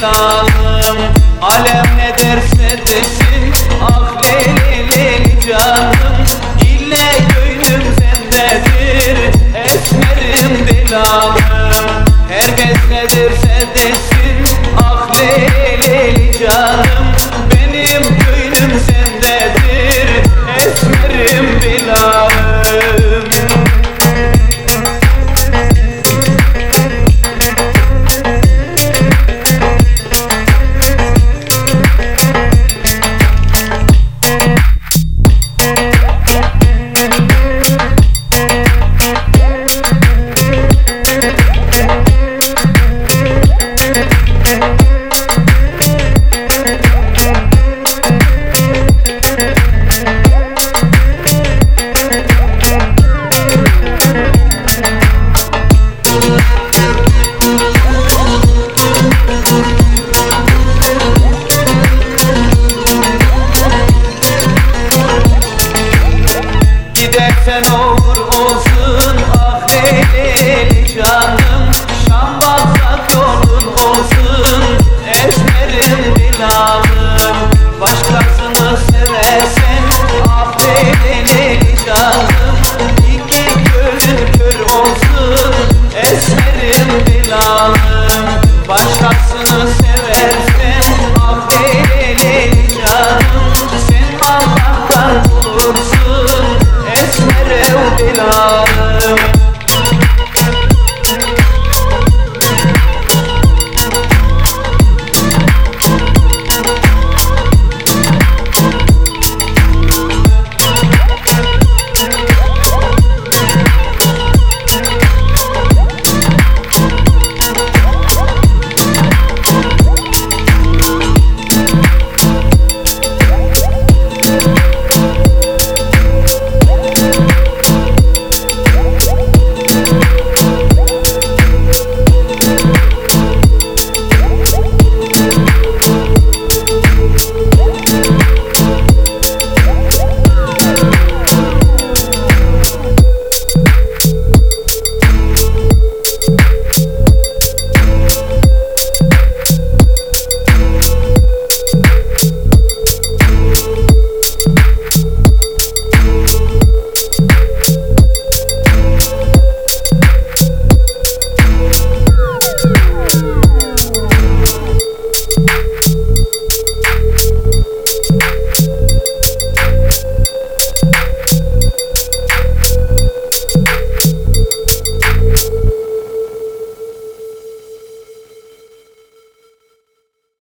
figanım Alem ne dersin